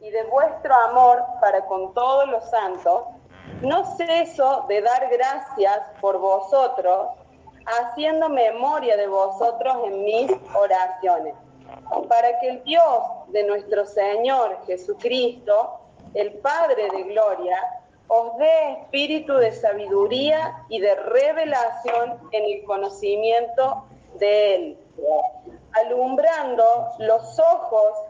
y de vuestro amor para con todos los santos, no ceso de dar gracias por vosotros, haciendo memoria de vosotros en mis oraciones, para que el Dios de nuestro Señor Jesucristo, el Padre de Gloria, os dé espíritu de sabiduría y de revelación en el conocimiento de Él, alumbrando los ojos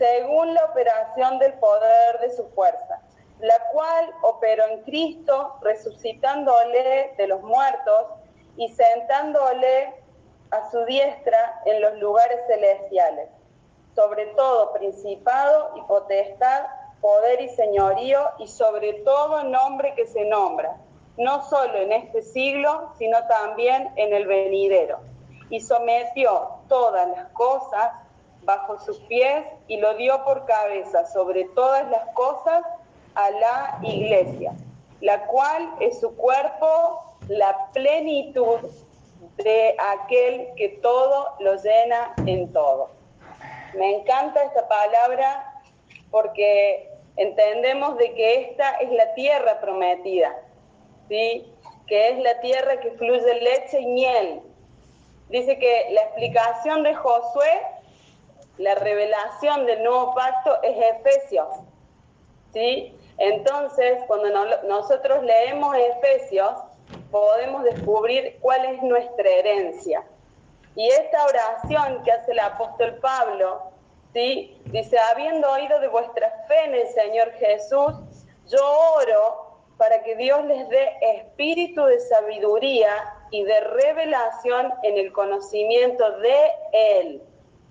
según la operación del poder de su fuerza, la cual operó en Cristo, resucitándole de los muertos y sentándole a su diestra en los lugares celestiales, sobre todo principado y potestad, poder y señorío, y sobre todo nombre que se nombra, no solo en este siglo, sino también en el venidero. Y sometió todas las cosas bajo sus pies y lo dio por cabeza sobre todas las cosas a la iglesia, la cual es su cuerpo, la plenitud de aquel que todo lo llena en todo. Me encanta esta palabra porque entendemos de que esta es la tierra prometida, ¿sí? que es la tierra que fluye leche y miel. Dice que la explicación de Josué, la revelación del nuevo pacto es Efesios. ¿sí? Entonces, cuando nosotros leemos Efesios, podemos descubrir cuál es nuestra herencia. Y esta oración que hace el apóstol Pablo, ¿sí? dice, habiendo oído de vuestra fe en el Señor Jesús, yo oro para que Dios les dé espíritu de sabiduría y de revelación en el conocimiento de Él,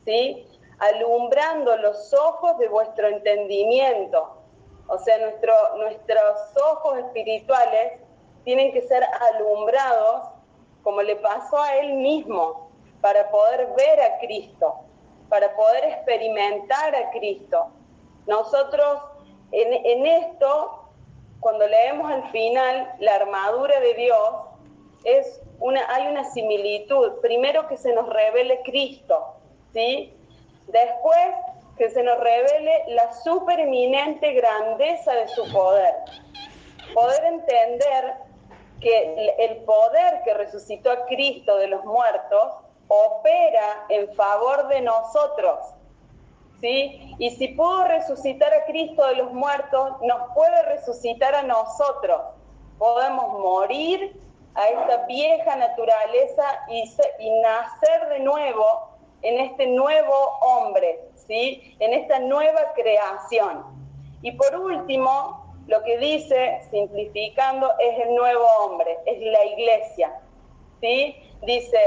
¿sí? Alumbrando los ojos de vuestro entendimiento. O sea, nuestro, nuestros ojos espirituales tienen que ser alumbrados como le pasó a él mismo, para poder ver a Cristo, para poder experimentar a Cristo. Nosotros en, esto, cuando leemos al final la armadura de Dios, es una, hay una similitud. Primero que se nos revele Cristo, ¿sí? Después que se nos revele la supereminente grandeza de su poder. Poder entender que el poder que resucitó a Cristo de los muertos opera en favor de nosotros. ¿Sí? Y si pudo resucitar a Cristo de los muertos, nos puede resucitar a nosotros. Podemos morir a esta vieja naturaleza y, y nacer de nuevo en este nuevo hombre, ¿sí? En esta nueva creación. Y por último, lo que dice, simplificando, es el nuevo hombre, es la iglesia. ¿sí? Dice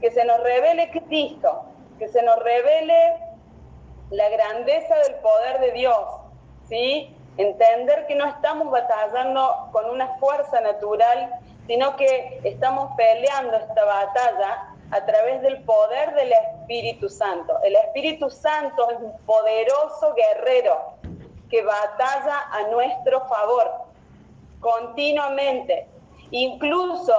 que se nos revele Cristo, que se nos revele la grandeza del poder de Dios. ¿sí? Entender que no estamos batallando con una fuerza natural, sino que estamos peleando esta batalla a través del poder del Espíritu Santo. El Espíritu Santo es un poderoso guerrero que batalla a nuestro favor continuamente. Incluso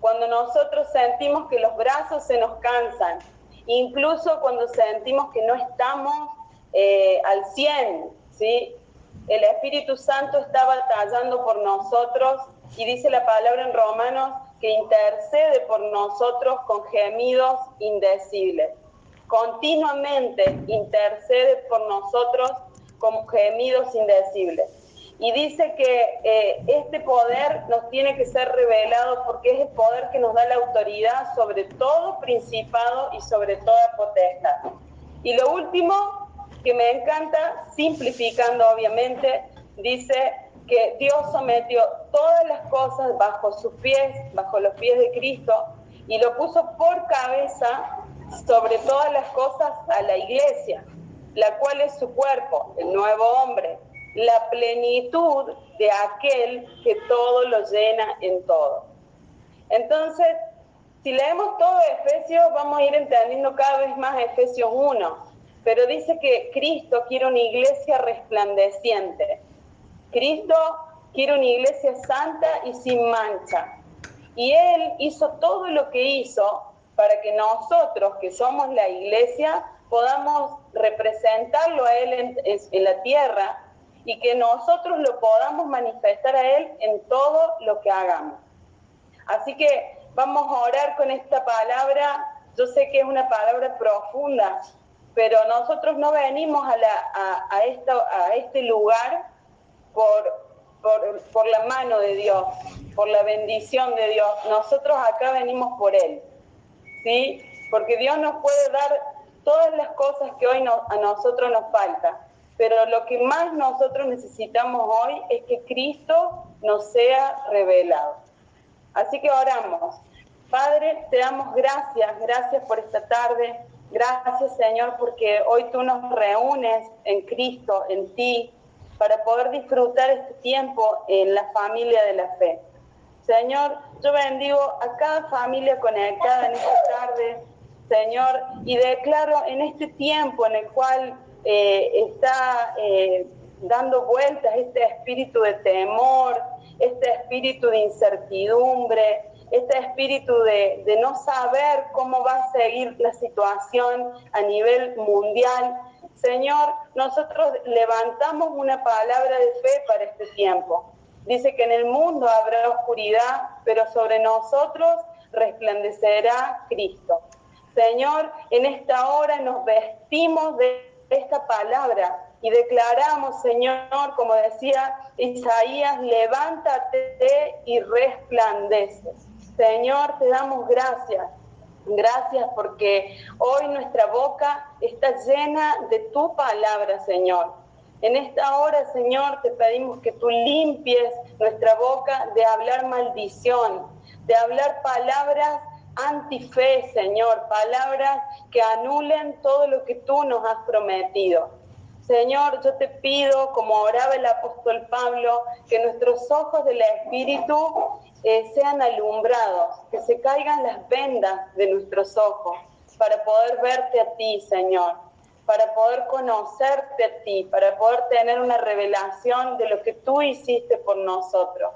cuando nosotros sentimos que los brazos se nos cansan, incluso cuando sentimos que no estamos eh, al 100, ¿sí? El Espíritu Santo está batallando por nosotros y dice la palabra en Romanos que intercede por nosotros con gemidos indecibles. Continuamente intercede por nosotros con gemidos indecibles. Y dice que eh, este poder nos tiene que ser revelado porque es el poder que nos da la autoridad sobre todo principado y sobre toda potestad. Y lo último que me encanta, simplificando obviamente, dice que Dios sometió todas las cosas bajo sus pies, bajo los pies de Cristo, y lo puso por cabeza sobre todas las cosas a la iglesia la cual es su cuerpo, el nuevo hombre, la plenitud de aquel que todo lo llena en todo. Entonces, si leemos todo Efesios, vamos a ir entendiendo cada vez más Efesios 1, pero dice que Cristo quiere una iglesia resplandeciente. Cristo quiere una iglesia santa y sin mancha. Y Él hizo todo lo que hizo para que nosotros, que somos la iglesia, podamos representarlo a Él en, la tierra y que nosotros lo podamos manifestar a Él en todo lo que hagamos. Así que vamos a orar con esta palabra. Yo sé que es una palabra profunda, pero nosotros no venimos a, la, a este lugar por, por, por la mano de Dios, por la bendición de Dios. Nosotros acá venimos por Él, ¿sí? Porque Dios nos puede dar todas las cosas que hoy a nosotros nos falta, pero lo que más nosotros necesitamos hoy es que Cristo nos sea revelado. Así que oramos. Padre, te damos gracias, gracias por esta tarde, gracias Señor porque hoy tú nos reúnes en Cristo, en ti, para poder disfrutar este tiempo en la familia de la fe. Señor, yo bendigo a cada familia conectada en esta tarde, Señor, y declaro en este tiempo en el cual eh, está eh, dando vueltas este espíritu de temor, este espíritu de incertidumbre, este espíritu de, de, no saber cómo va a seguir la situación a nivel mundial. Señor, nosotros levantamos una palabra de fe para este tiempo. Dice que en el mundo habrá oscuridad, pero sobre nosotros resplandecerá Cristo. Señor, en esta hora nos vestimos de esta palabra y declaramos, Señor, como decía Isaías, levántate y resplandece. Señor, te damos gracias. Gracias porque hoy nuestra boca está llena de tu palabra, Señor. En esta hora, Señor, te pedimos que tú limpies nuestra boca de hablar maldición, de hablar palabras antife, Señor, palabras que anulen todo lo que tú nos has prometido. Señor, yo te pido, como oraba el apóstol Pablo, que nuestros ojos del Espíritu eh, sean alumbrados, que se caigan las vendas de nuestros ojos para poder verte a ti, Señor, para poder conocerte a ti, para poder tener una revelación de lo que tú hiciste por nosotros.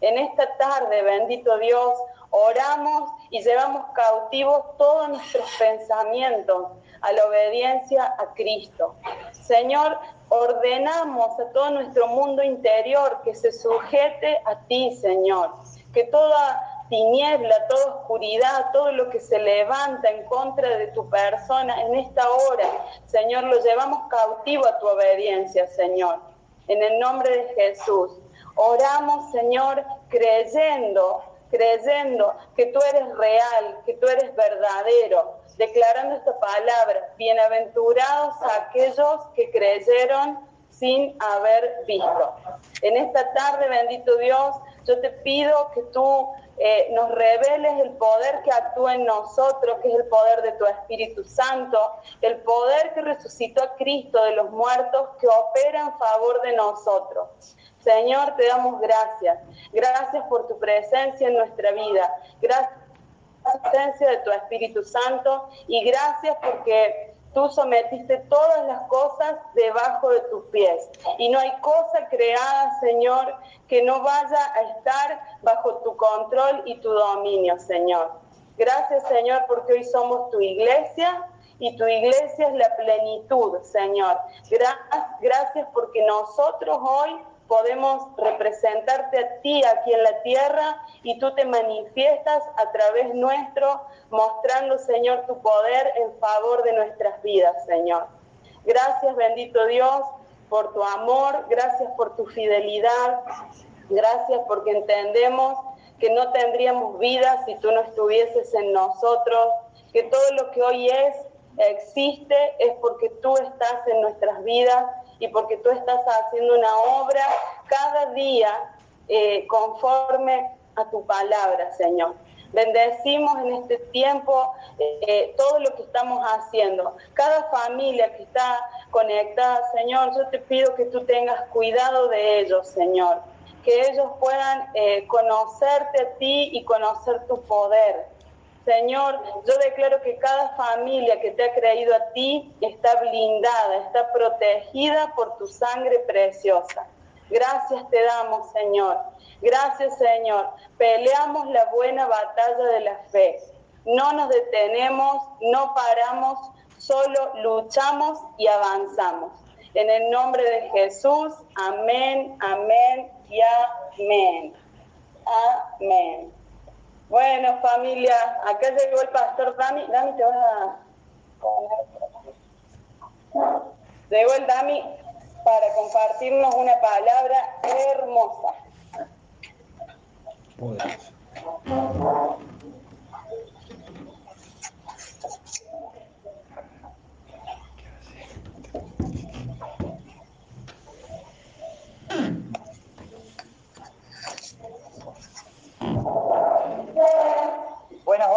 En esta tarde, bendito Dios, oramos y llevamos cautivos todos nuestros pensamientos a la obediencia a Cristo. Señor, ordenamos a todo nuestro mundo interior que se sujete a ti, Señor. Que toda tiniebla, toda oscuridad, todo lo que se levanta en contra de tu persona en esta hora, Señor, lo llevamos cautivo a tu obediencia, Señor. En el nombre de Jesús. Oramos, Señor, creyendo, creyendo que tú eres real, que tú eres verdadero, declarando esta palabra, bienaventurados aquellos que creyeron sin haber visto. En esta tarde, bendito Dios, yo te pido que tú eh, nos reveles el poder que actúa en nosotros, que es el poder de tu Espíritu Santo, el poder que resucitó a Cristo de los muertos, que opera en favor de nosotros. Señor, te damos gracias. Gracias por tu presencia en nuestra vida. Gracias asistencia de tu Espíritu Santo y gracias porque tú sometiste todas las cosas debajo de tus pies. Y no hay cosa creada, Señor, que no vaya a estar bajo tu control y tu dominio, Señor. Gracias, Señor, porque hoy somos tu iglesia y tu iglesia es la plenitud, Señor. Gracias porque nosotros hoy podemos representarte a ti aquí en la tierra y tú te manifiestas a través nuestro, mostrando, Señor, tu poder en favor de nuestras vidas, Señor. Gracias, bendito Dios, por tu amor, gracias por tu fidelidad, gracias porque entendemos que no tendríamos vida si tú no estuvieses en nosotros, que todo lo que hoy es, existe, es porque tú estás en nuestras vidas y porque tú estás haciendo una obra cada día eh, conforme a tu palabra, Señor. Bendecimos en este tiempo eh, todo lo que estamos haciendo. Cada familia que está conectada, Señor, yo te pido que tú tengas cuidado de ellos, Señor. Que ellos puedan eh, conocerte a ti y conocer tu poder. Señor, yo declaro que cada familia que te ha creído a ti está blindada, está protegida por tu sangre preciosa. Gracias te damos, Señor. Gracias, Señor. Peleamos la buena batalla de la fe. No nos detenemos, no paramos, solo luchamos y avanzamos. En el nombre de Jesús, amén, amén y amén. Amén. Bueno, familia, acá llegó el pastor Dami. Dami, te vas a... Llegó el Dami para compartirnos una palabra hermosa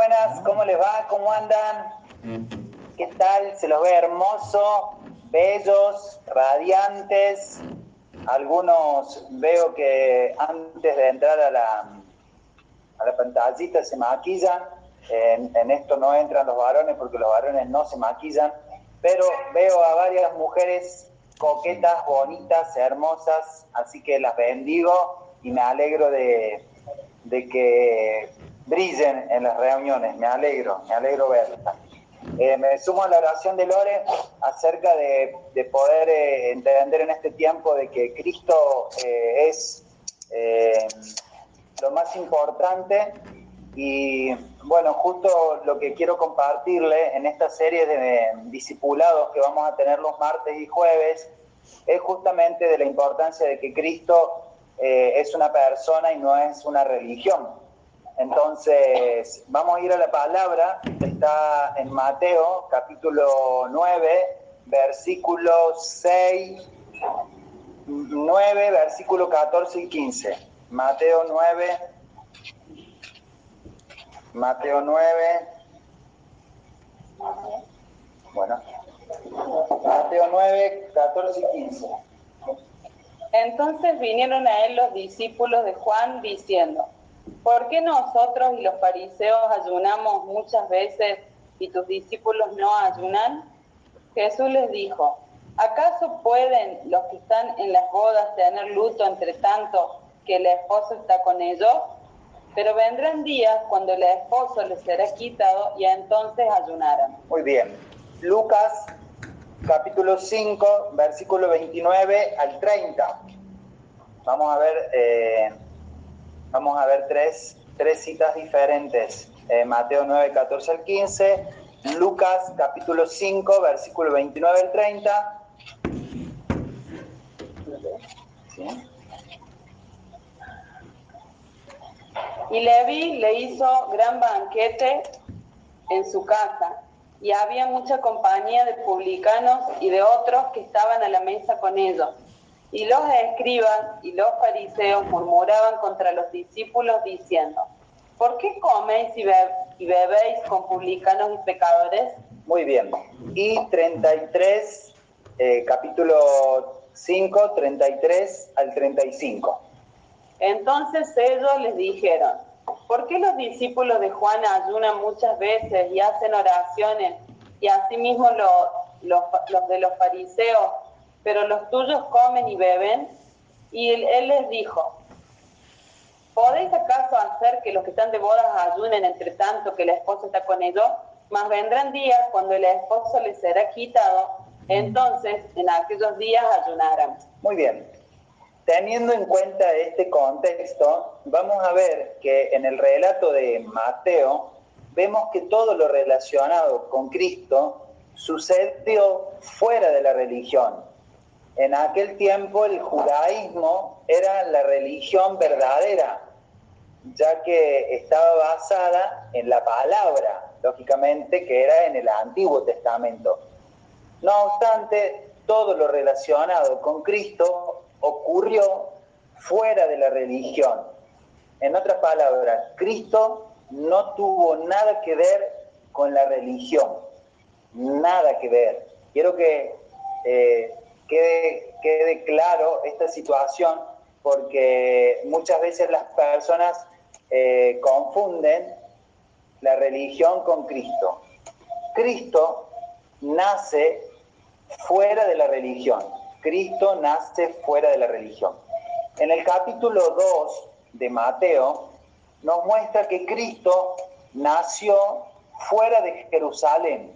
buenas, ¿cómo va? ¿Cómo andan? ¿Qué tal? Se los ve hermoso, bellos, radiantes. Algunos veo que antes de entrar a la, a la pantallita se maquillan. En, en esto no entran los varones porque los varones no se maquillan. Pero veo a varias mujeres coquetas, bonitas, hermosas. Así que las bendigo y me alegro de, de que brillen en las reuniones. Me alegro, me alegro verla. Eh, me sumo a la oración de Lore acerca de, de poder eh, entender en este tiempo de que Cristo eh, es lo más importante y bueno, justo lo que quiero compartirle en esta serie de discipulados que vamos a tener los martes y jueves es justamente de la importancia de que Cristo es una persona y no es una religión. Entonces, vamos a ir a la palabra, está en Mateo capítulo 9, versículo 6, 9, versículo 14 y 15. Mateo 9, Mateo 9, bueno, Mateo 9, 14 y 15. Entonces vinieron a él los discípulos de Juan diciendo, ¿por qué nosotros y los fariseos ayunamos muchas veces y tus discípulos no ayunan? Jesús les dijo, ¿acaso pueden los que están en las bodas tener luto entre tanto que el esposo está con ellos? Pero vendrán días cuando el esposo les será quitado y entonces ayunarán. Muy bien. Lucas capítulo 5, versículo 29 al 30. Vamos a ver, eh, vamos a ver tres, tres citas diferentes. Eh, Mateo 9, 14 al 15, Lucas capítulo 5, versículo 29 al 30. ¿Sí? Y Levi le hizo gran banquete en su casa, y había mucha compañía de publicanos y de otros que estaban a la mesa con ellos. Y los escribas y los fariseos murmuraban contra los discípulos diciendo, ¿por qué coméis y, be- y bebéis con publicanos y pecadores? Muy bien. Y 33, eh, capítulo 5, 33 al 35. Entonces ellos les dijeron, ¿por qué los discípulos de Juan ayunan muchas veces y hacen oraciones y asimismo lo- los, los de los fariseos, pero los tuyos comen y beben? Y él, les dijo, ¿podéis acaso hacer que los que están de bodas ayunen entre tanto que el esposo está con ellos? Mas vendrán días cuando el esposo les será quitado, entonces en aquellos días ayunarán. Muy bien. Teniendo en cuenta este contexto, vamos a ver que en el relato de Mateo vemos que todo lo relacionado con Cristo sucedió fuera de la religión. En aquel tiempo el judaísmo era la religión verdadera, ya que estaba basada en la palabra, lógicamente, que era en el Antiguo Testamento. No obstante, todo lo relacionado con Cristo ocurrió fuera de la religión. En otras palabras, Cristo no tuvo nada que ver con la religión, nada que ver. Quiero que eh, quede, quede claro esta situación porque muchas veces las personas eh, confunden la religión con Cristo. Cristo nace fuera de la religión. Cristo nace fuera de la religión. En el capítulo 2 de Mateo nos muestra que Cristo nació fuera de Jerusalén,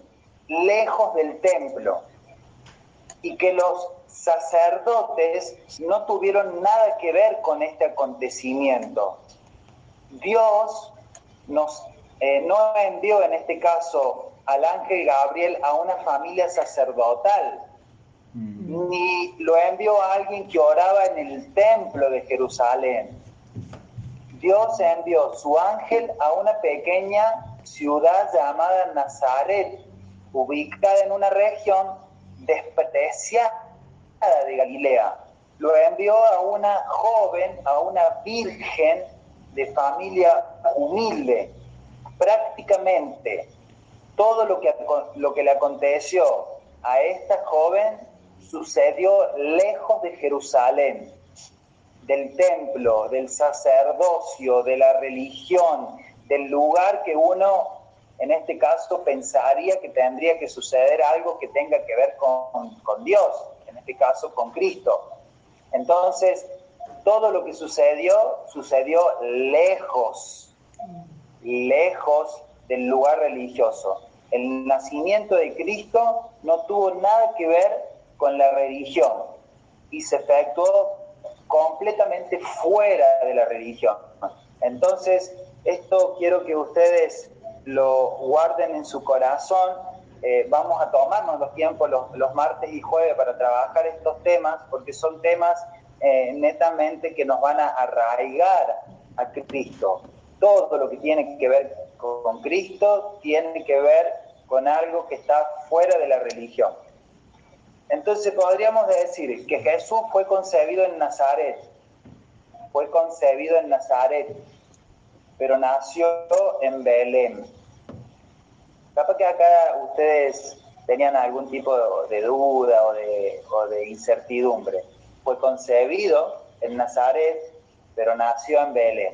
lejos del templo, y que los sacerdotes no tuvieron nada que ver con este acontecimiento. Dios nos, eh, no envió en este caso al ángel Gabriel a una familia sacerdotal, mm. ni lo envió a alguien que oraba en el templo de Jerusalén. Dios envió su ángel a una pequeña ciudad llamada Nazaret, ubicada en una región despreciada de Galilea. Lo envió a una joven, a una virgen de familia humilde. Prácticamente todo lo que, lo que le aconteció a esta joven sucedió lejos de Jerusalén, del templo, del sacerdocio, de la religión, del lugar que uno, en este caso, pensaría que tendría que suceder algo que tenga que ver con, con Dios en este caso con Cristo. Entonces, todo lo que sucedió, sucedió lejos, lejos del lugar religioso. El nacimiento de Cristo no tuvo nada que ver con la religión y se efectuó completamente fuera de la religión. Entonces, esto quiero que ustedes lo guarden en su corazón eh, vamos a tomarnos los tiempos los, martes y jueves para trabajar estos temas, porque son temas eh, netamente que nos van a arraigar a Cristo. Todo lo que tiene que ver con Cristo tiene que ver con algo que está fuera de la religión. Entonces podríamos decir que Jesús fue concebido en Nazaret, fue concebido en Nazaret, pero nació en Belén. Capaz que acá ustedes tenían algún tipo de, duda o de, o de incertidumbre. Fue concebido en Nazaret, pero nació en Belén.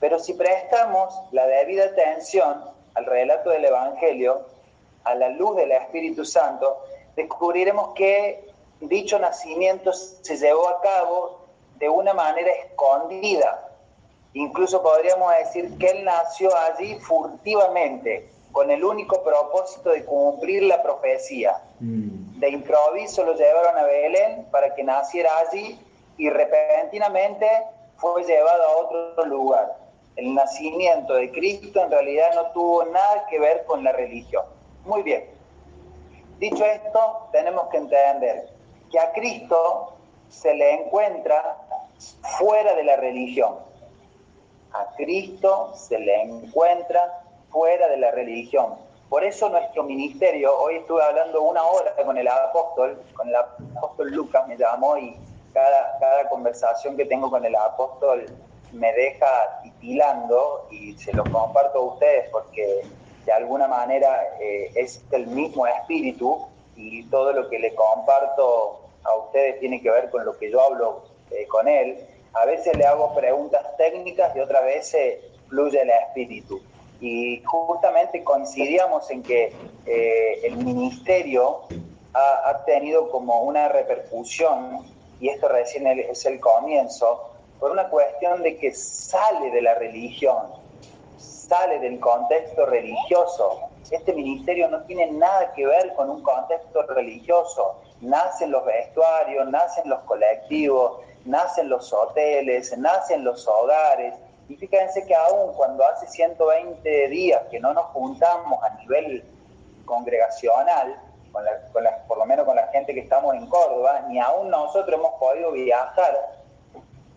Pero si prestamos la debida atención al relato del Evangelio, a la luz del Espíritu Santo, descubriremos que dicho nacimiento se llevó a cabo de una manera escondida. Incluso podríamos decir que él nació allí furtivamente, con el único propósito de cumplir la profecía. Mm. De improviso lo llevaron a Belén para que naciera allí y repentinamente fue llevado a otro lugar. El nacimiento de Cristo en realidad no tuvo nada que ver con la religión. Muy bien. Dicho esto, tenemos que entender que a Cristo se le encuentra fuera de la religión. A Cristo se le encuentra fuera de la religión. Por eso nuestro ministerio, hoy estuve hablando una hora con el apóstol, con el apóstol Lucas me llamó y cada, cada conversación que tengo con el apóstol me deja titilando y se lo comparto a ustedes porque de alguna manera eh, es el mismo espíritu y todo lo que le comparto a ustedes tiene que ver con lo que yo hablo eh, con él. A veces le hago preguntas técnicas y otras veces fluye el espíritu y justamente coincidíamos en que eh, el ministerio ha, tenido como una repercusión, y esto recién es el comienzo, por una cuestión de que sale de la religión, sale del contexto religioso. Este ministerio no tiene nada que ver con un contexto religioso. Nacen los vestuarios, nacen los colectivos, nacen los hoteles, nacen los hogares, y fíjense que aún cuando hace 120 días que no nos juntamos a nivel congregacional, con por lo menos con la gente que estamos en Córdoba, ni aún nosotros hemos podido viajar,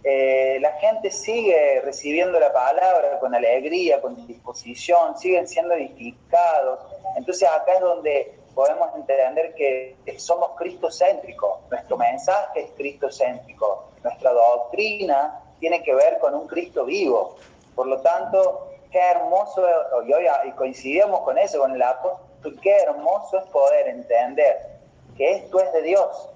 eh, la gente sigue recibiendo la palabra con alegría, con disposición, siguen siendo edificados. Entonces acá es donde podemos entender que somos cristocéntricos, nuestro mensaje es cristocéntrico, nuestra doctrina tiene que ver con un Cristo vivo. Por lo tanto, qué hermoso, y hoy coincidimos con eso, con el apóstol, qué hermoso es poder entender que esto es de Dios,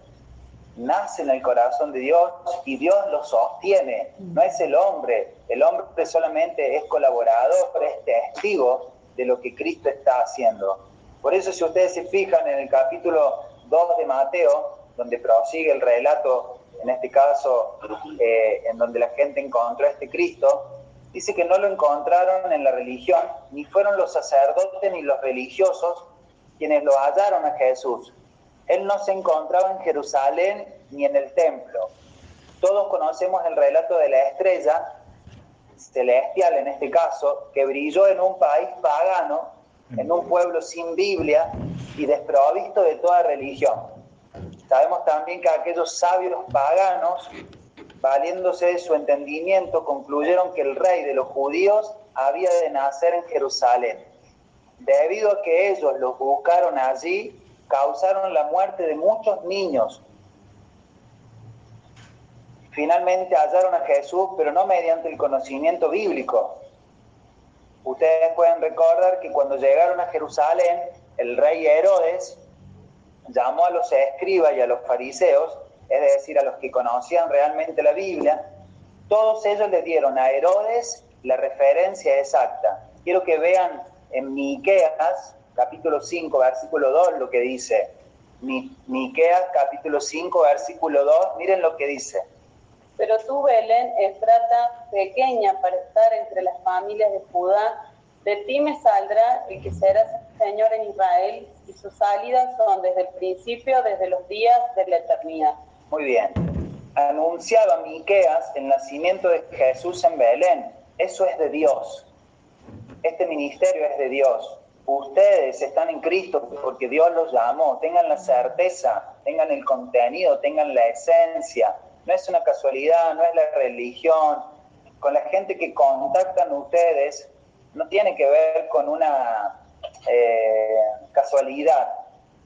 nace en el corazón de Dios y Dios lo sostiene, no es el hombre, el hombre solamente es colaborador, es testigo de lo que Cristo está haciendo. Por eso si ustedes se fijan en el capítulo 2 de Mateo, donde prosigue el relato, en este caso, eh, en donde la gente encontró a este Cristo, dice que no lo encontraron en la religión, ni fueron los sacerdotes ni los religiosos quienes lo hallaron a Jesús. Él no se encontraba en Jerusalén ni en el templo. Todos conocemos el relato de la estrella celestial en este caso, que brilló en un país pagano, en un pueblo sin Biblia y desprovisto de toda religión. Sabemos también que aquellos sabios paganos, valiéndose de su entendimiento, concluyeron que el rey de los judíos había de nacer en Jerusalén. Debido a que ellos los buscaron allí, causaron la muerte de muchos niños. Finalmente hallaron a Jesús, pero no mediante el conocimiento bíblico. Ustedes pueden recordar que cuando llegaron a Jerusalén, el rey Herodes llamó a los escribas y a los fariseos, es decir, a los que conocían realmente la Biblia, todos ellos le dieron a Herodes la referencia exacta. Quiero que vean en Miqueas capítulo 5, versículo 2, lo que dice. Miqueas, capítulo 5, versículo 2, miren lo que dice. Pero tú, Belén, Efrata, pequeña para estar entre las familias de Judá, de ti me saldrá el que será Señor en Israel, y sus salidas son desde el principio, desde los días de la eternidad. Muy bien. Anunciaba Miqueas el nacimiento de Jesús en Belén. Eso es de Dios. Este ministerio es de Dios. Ustedes están en Cristo porque Dios los llamó. Tengan la certeza, tengan el contenido, tengan la esencia. No es una casualidad, no es la religión. Con la gente que contactan ustedes, no tiene que ver con una eh, casualidad.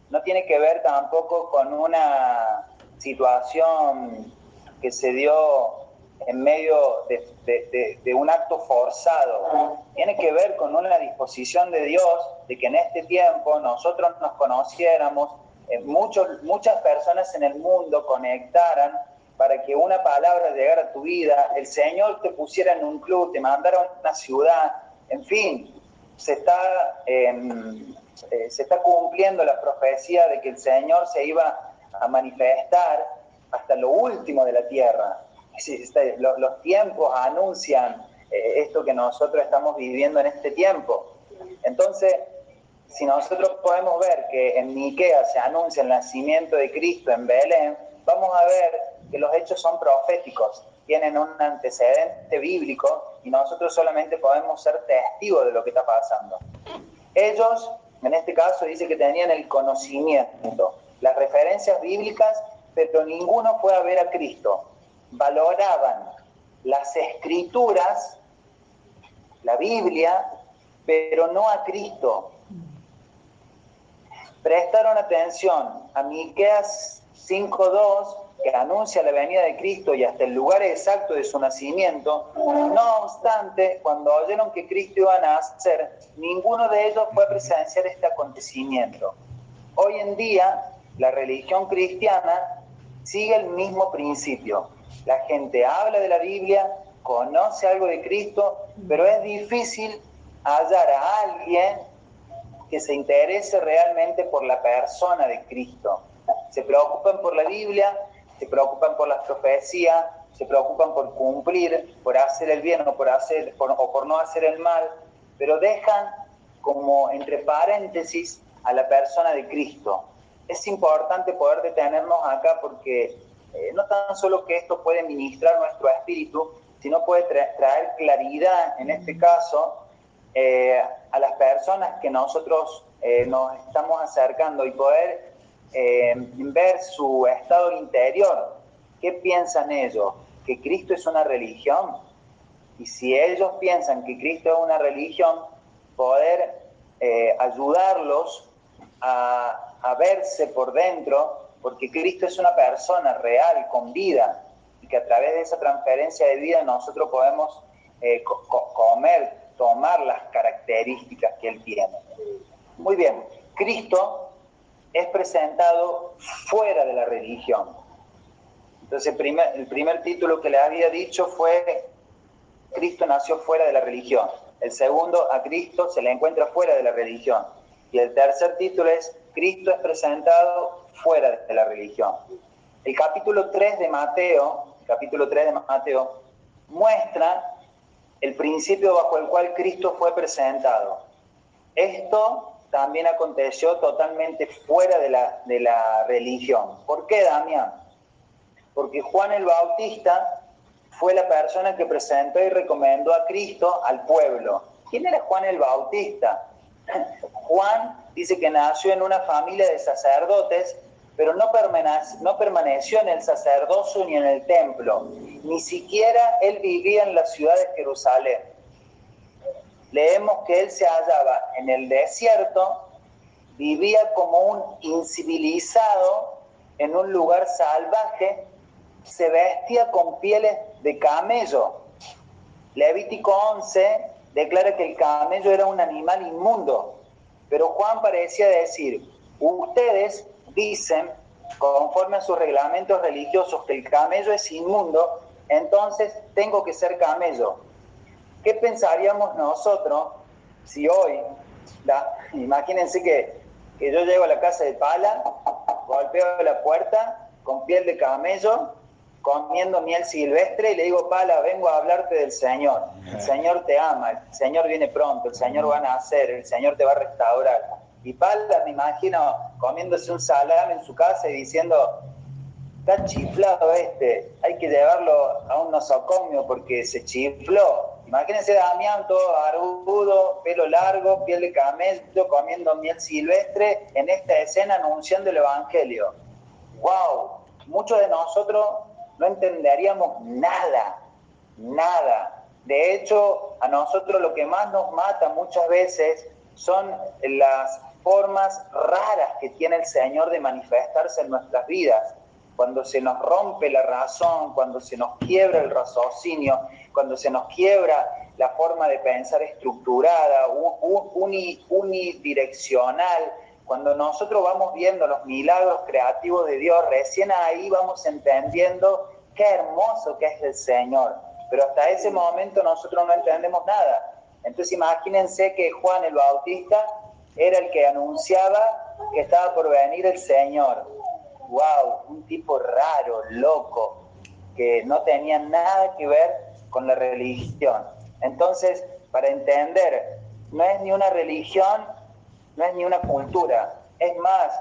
No tiene que ver tampoco con una situación que se dio en medio de, un acto forzado. Tiene que ver con una disposición de Dios de que en este tiempo nosotros nos conociéramos, eh, muchos, muchas personas en el mundo conectaran para que una palabra llegara a tu vida, el Señor te pusiera en un club, te mandara a una ciudad, en fin, se está, em, eh, se está cumpliendo la profecía de que el Señor se iba a manifestar hasta lo último de la tierra los, tiempos anuncian eh, esto que nosotros estamos viviendo en este tiempo. Entonces, si nosotros podemos ver que en Miquea se anuncia el nacimiento de Cristo en Belén, vamos a ver que los hechos son proféticos, tienen un antecedente bíblico y nosotros solamente podemos ser testigos de lo que está pasando. Ellos, en este caso, dice que tenían el conocimiento, las referencias bíblicas, pero ninguno fue a ver a Cristo valoraban las escrituras, la Biblia, pero no a Cristo. Prestaron atención a Miqueas 5.2, que anuncia la venida de Cristo y hasta el lugar exacto de su nacimiento. No obstante, cuando oyeron que Cristo iba a nacer, ninguno de ellos fue a presenciar este acontecimiento. Hoy en día, la religión cristiana sigue el mismo principio la gente habla de la Biblia, conoce algo de Cristo, pero es difícil hallar a alguien que se interese realmente por la persona de Cristo. Se preocupan por la Biblia, se preocupan por las profecías, se preocupan por cumplir, por hacer el bien o por, hacer, o por no hacer el mal, pero dejan como entre paréntesis a la persona de Cristo. Es importante poder detenernos acá porque eh, no tan solo que esto puede ministrar nuestro espíritu, sino puede traer claridad, en este caso, eh, a las personas que nosotros eh, nos estamos acercando y poder ver su estado interior. ¿Qué piensan ellos? ¿Que Cristo es una religión? Y si ellos piensan que Cristo es una religión, poder ayudarlos a, a verse por dentro porque Cristo es una persona real, con vida, y que a través de esa transferencia de vida nosotros podemos eh, comer, tomar las características que él tiene. Muy bien, Cristo es presentado fuera de la religión. Entonces, el primer, el primer título que le había dicho fue, Cristo nació fuera de la religión. El segundo, a Cristo se le encuentra fuera de la religión. Y el tercer título es, Cristo es presentado fuera de la religión. El capítulo 3 de Mateo, capítulo 3 de Mateo, muestra el principio bajo el cual Cristo fue presentado. Esto también aconteció totalmente fuera de la, de la religión. ¿Por qué, Damián? Porque Juan el Bautista fue la persona que presentó y recomendó a Cristo al pueblo. ¿Quién era Juan el Bautista? Juan dice que nació en una familia de sacerdotes, pero no, no permaneció en el sacerdocio ni en el templo. Ni siquiera él vivía en la ciudad de Jerusalén. Leemos que él se hallaba en el desierto, vivía como un incivilizado en un lugar salvaje, se vestía con pieles de camello. Levítico 11 declara que el camello era un animal inmundo, pero Juan parecía decir, ustedes dicen, conforme a sus reglamentos religiosos, que el camello es inmundo, entonces tengo que ser camello. ¿Qué pensaríamos nosotros si hoy, imagínense que, que yo llego a la casa de pala, golpeo la puerta con piel de camello comiendo miel silvestre y le digo, Pala, vengo a hablarte del Señor. El Señor te ama, el Señor viene pronto, el Señor va a nacer, el Señor te va a restaurar. Y Pala, me imagino, comiéndose un salame en su casa y diciendo, está chiflado este, hay que llevarlo a un nosocomio porque se chifló. Imagínense a Damián todo barbudo, pelo largo, piel de camello, comiendo miel silvestre, en esta escena anunciando el Evangelio. ¡Wow! Muchos de nosotros no entenderíamos nada, nada. De hecho, a nosotros lo que más nos mata muchas veces son las formas raras que tiene el Señor de manifestarse en nuestras vidas. Cuando se nos rompe la razón, cuando se nos quiebra el raciocinio, cuando se nos quiebra la forma de pensar estructurada, unidireccional, cuando nosotros vamos viendo los milagros creativos de Dios, recién ahí vamos entendiendo qué hermoso que es el Señor. Pero hasta ese momento nosotros no entendemos nada. Entonces imagínense que Juan el Bautista era el que anunciaba que estaba por venir el Señor. ¡Wow! Un tipo raro, loco, que no tenía nada que ver con la religión. Entonces, para entender, no es ni una religión no es ni una cultura. Es más,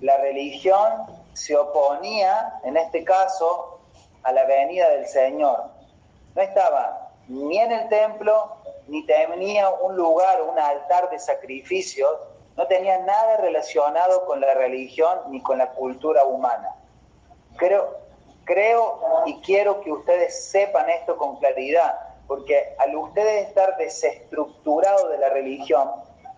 la religión se oponía, en este caso, a la venida del Señor. No estaba ni en el templo, ni tenía un lugar, un altar de sacrificios, no tenía nada relacionado con la religión ni con la cultura humana. Creo, creo y quiero que ustedes sepan esto con claridad, porque al ustedes estar desestructurados de la religión,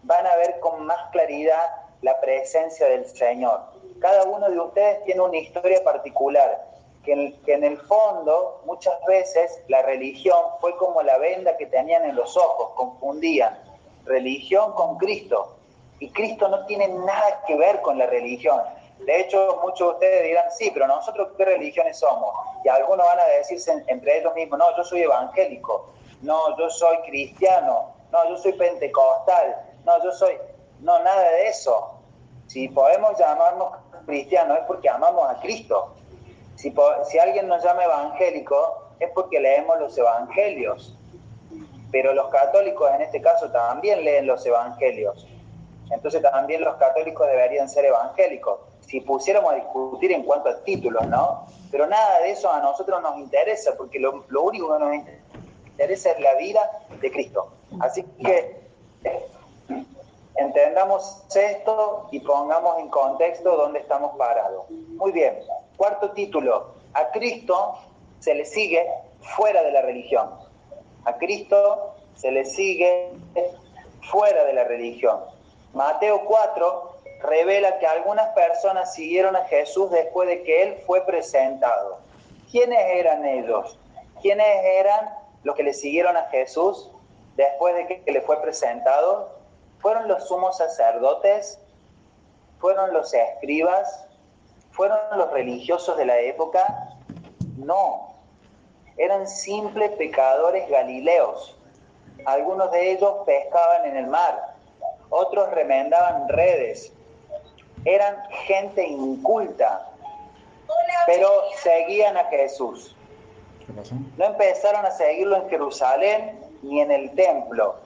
van a ver con más claridad la presencia del Señor. Cada uno de ustedes tiene una historia particular, que en, que en el fondo muchas veces la religión fue como la venda que tenían en los ojos, confundían religión con Cristo. Y Cristo no tiene nada que ver con la religión. De hecho, muchos de ustedes dirán, sí, pero nosotros qué religiones somos. Y algunos van a decirse entre ellos mismos, no, yo soy evangélico, no, yo soy cristiano, no, yo soy pentecostal, no, yo soy, no, nada de eso. Si podemos llamarnos cristianos es porque amamos a Cristo. Si, si alguien nos llama evangélico es porque leemos los evangelios. Pero los católicos en este caso también leen los evangelios. Entonces también los católicos deberían ser evangélicos. Si pusiéramos a discutir en cuanto a títulos, ¿no? Pero nada de eso a nosotros nos interesa, porque lo, lo único que nos interesa es la vida de Cristo. Así que Entendamos esto y pongamos en contexto dónde estamos parados. Muy bien. Cuarto título. A Cristo se le sigue fuera de la religión. A Cristo se le sigue fuera de la religión. Mateo 4 revela que algunas personas siguieron a Jesús después de que Él fue presentado. ¿Quiénes eran ellos? ¿Quiénes eran los que le siguieron a Jesús? después de que le fue presentado, fueron los sumos sacerdotes, fueron los escribas, fueron los religiosos de la época. No, eran simples pecadores galileos. Algunos de ellos pescaban en el mar, otros remendaban redes. Eran gente inculta, pero seguían a Jesús. No empezaron a seguirlo en Jerusalén ni en el templo,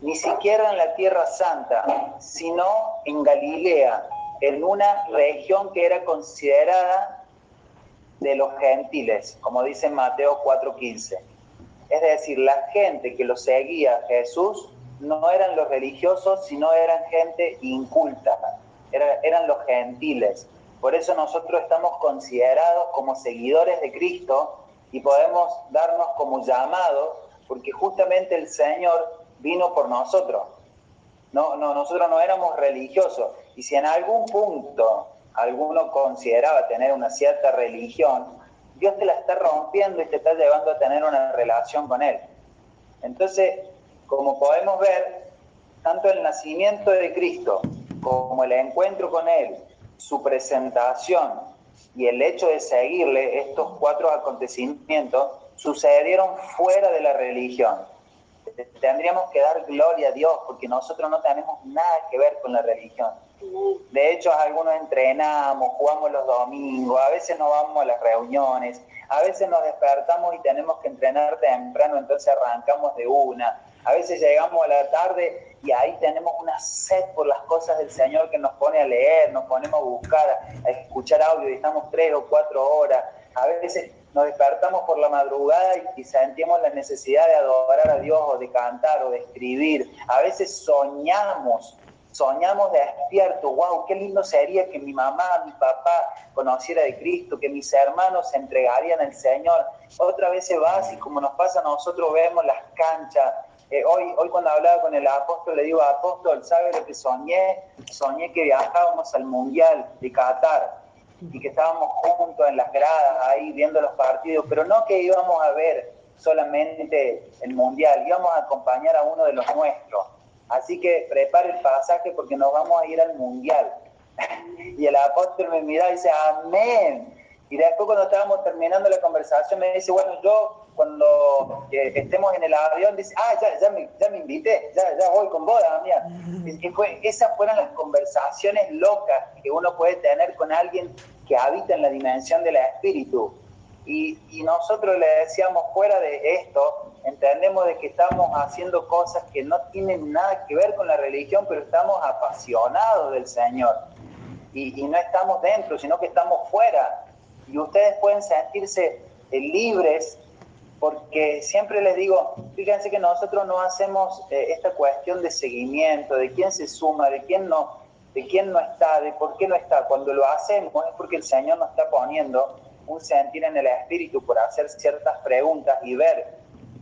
ni siquiera en la Tierra Santa, sino en Galilea, en una región que era considerada de los gentiles, como dice Mateo 4:15. Es decir, la gente que lo seguía a Jesús no eran los religiosos, sino eran gente inculta, eran los gentiles. Por eso nosotros estamos considerados como seguidores de Cristo y podemos darnos como llamados, porque justamente el Señor vino por nosotros. No, no, nosotros no éramos religiosos. Y si en algún punto alguno consideraba tener una cierta religión, Dios te la está rompiendo y te está llevando a tener una relación con Él. Entonces, como podemos ver, tanto el nacimiento de Cristo como el encuentro con Él, su presentación y el hecho de seguirle estos cuatro acontecimientos sucedieron fuera de la religión. Tendríamos que dar gloria a Dios porque nosotros no tenemos nada que ver con la religión. De hecho, algunos entrenamos, jugamos los domingos, a veces no vamos a las reuniones, a veces nos despertamos y tenemos que entrenar temprano, entonces arrancamos de una. A veces llegamos a la tarde y ahí tenemos una sed por las cosas del Señor que nos pone a leer, nos ponemos a buscar, a escuchar audio y estamos tres o cuatro horas. A veces nos despertamos por la madrugada y, sentimos la necesidad de adorar a Dios o de cantar o de escribir. A veces soñamos, soñamos despierto, wow, qué lindo sería que mi mamá, mi papá conociera de Cristo, que mis hermanos se entregarían al Señor. Otra vez se va y como nos pasa a nosotros vemos las canchas, eh, hoy, hoy cuando hablaba con el apóstol, le digo, apóstol, ¿sabe lo que soñé? Soñé que viajábamos al Mundial de Qatar y que estábamos juntos en las gradas ahí viendo los partidos, pero no que íbamos a ver solamente el Mundial, íbamos a acompañar a uno de los nuestros. Así que prepare el pasaje porque nos vamos a ir al Mundial. y el apóstol me mira y dice, amén. Y después cuando estábamos terminando la conversación me dice, bueno, yo cuando eh, estemos en el avión, dice, ah, ya, ya, me, ya me invité, ya, ya voy con vos. Y fue, esas fueron las conversaciones locas que uno puede tener con alguien que habita en la dimensión del espíritu. Y, y nosotros le decíamos, fuera de esto, entendemos de que estamos haciendo cosas que no tienen nada que ver con la religión, pero estamos apasionados del Señor. Y, y no estamos dentro, sino que estamos fuera. Y ustedes pueden sentirse libres porque siempre les digo, fíjense que nosotros no hacemos eh, esta cuestión de seguimiento, de quién se suma, de quién no, de quién no está, de por qué no está. Cuando lo hacemos es porque el Señor nos está poniendo un sentir en el espíritu por hacer ciertas preguntas y ver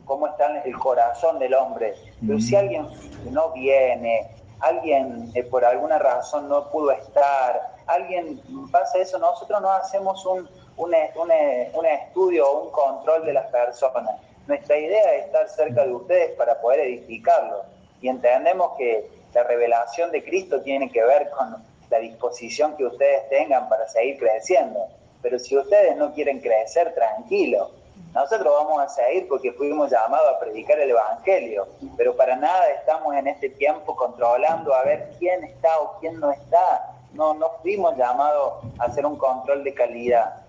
cómo está el corazón del hombre. Pero si alguien no viene, alguien eh, por alguna razón no pudo estar, alguien pasa eso, nosotros no hacemos un, un, estudio o un control de las personas. Nuestra idea es estar cerca de ustedes para poder edificarlos. Y entendemos que la revelación de Cristo tiene que ver con la disposición que ustedes tengan para seguir creciendo. Pero si ustedes no quieren crecer, tranquilo. Nosotros vamos a seguir porque fuimos llamados a predicar el Evangelio, pero para nada estamos en este tiempo controlando a ver quién está o quién no está. No, no fuimos llamados a hacer un control de calidad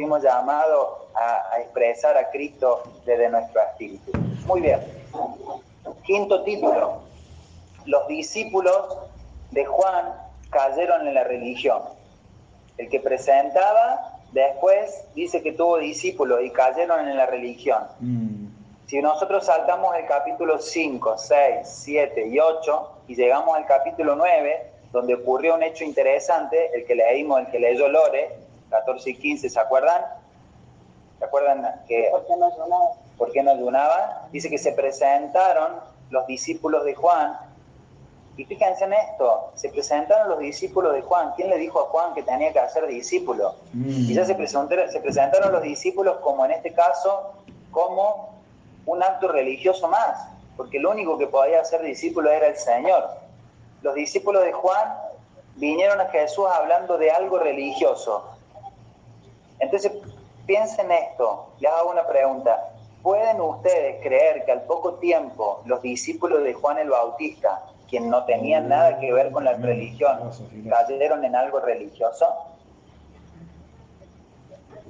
fuimos llamados a, expresar a Cristo desde nuestro espíritu. Muy bien. Quinto título. Los discípulos de Juan cayeron en la religión. El que presentaba, después dice que tuvo discípulos y cayeron en la religión. Mm. Si nosotros saltamos el capítulo 5, 6, 7 y 8 y llegamos al capítulo 9, donde ocurrió un hecho interesante, el que leímos, el que leyó Lore, 14 y 15, ¿se acuerdan? ¿Se acuerdan que... ¿Por qué no ayunaban? ¿Por qué no ayunaban? Dice que se presentaron los discípulos de Juan, y fíjense en esto, se presentaron los discípulos de Juan. ¿Quién le dijo a Juan que tenía que hacer discípulo? Mm. Y ya se presentaron, se presentaron los discípulos como en este caso, como un acto religioso más. porque el único que podía ser discípulo era el Señor. Los discípulos de Juan vinieron a Jesús hablando de algo religioso. Entonces, piensen esto, les hago una pregunta. ¿Pueden ustedes creer que al poco tiempo los discípulos de Juan el Bautista, quien no tenían nada que ver con la religión, cayeron en algo religioso?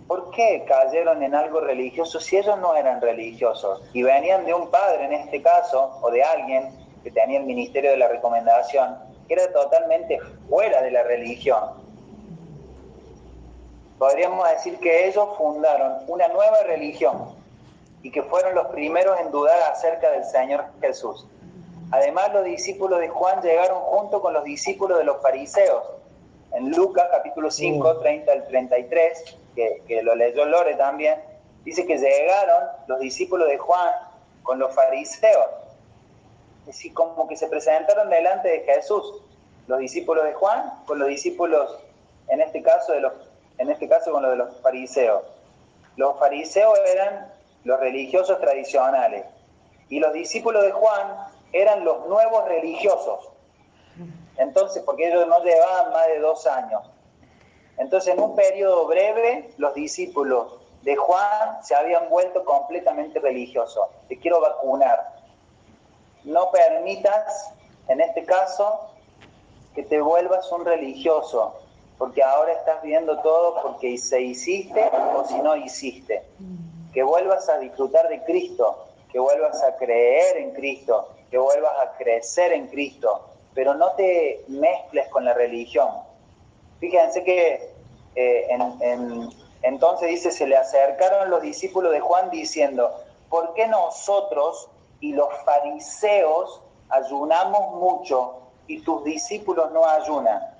¿Por qué cayeron en algo religioso si ellos no eran religiosos y venían de un padre en este caso o de alguien que tenía el ministerio de la recomendación que era totalmente fuera de la religión? Podríamos decir que ellos fundaron una nueva religión y que fueron los primeros en dudar acerca del Señor Jesús. Además, los discípulos de Juan llegaron junto con los discípulos de los fariseos. En Lucas capítulo 5, 30 al 33, que, lo leyó Lore también, dice que llegaron los discípulos de Juan con los fariseos. Es decir, como que se presentaron delante de Jesús, los discípulos de Juan con los discípulos, en este caso, de los, en este caso con los de los fariseos. Los fariseos eran los religiosos tradicionales y los discípulos de Juan eran los nuevos religiosos. Entonces, porque ellos no llevaban más de dos años. Entonces, en un periodo breve, los discípulos de Juan se habían vuelto completamente religiosos. Te quiero vacunar. No permitas, en este caso, que te vuelvas un religioso, porque ahora estás viendo todo porque se hiciste o si no hiciste. Que vuelvas a disfrutar de Cristo, que vuelvas a creer en Cristo, que vuelvas a crecer en Cristo, pero no te mezcles con la religión. Fíjense que eh, entonces dice, se le acercaron los discípulos de Juan diciendo, ¿por qué nosotros y los fariseos ayunamos mucho y tus discípulos no ayunan?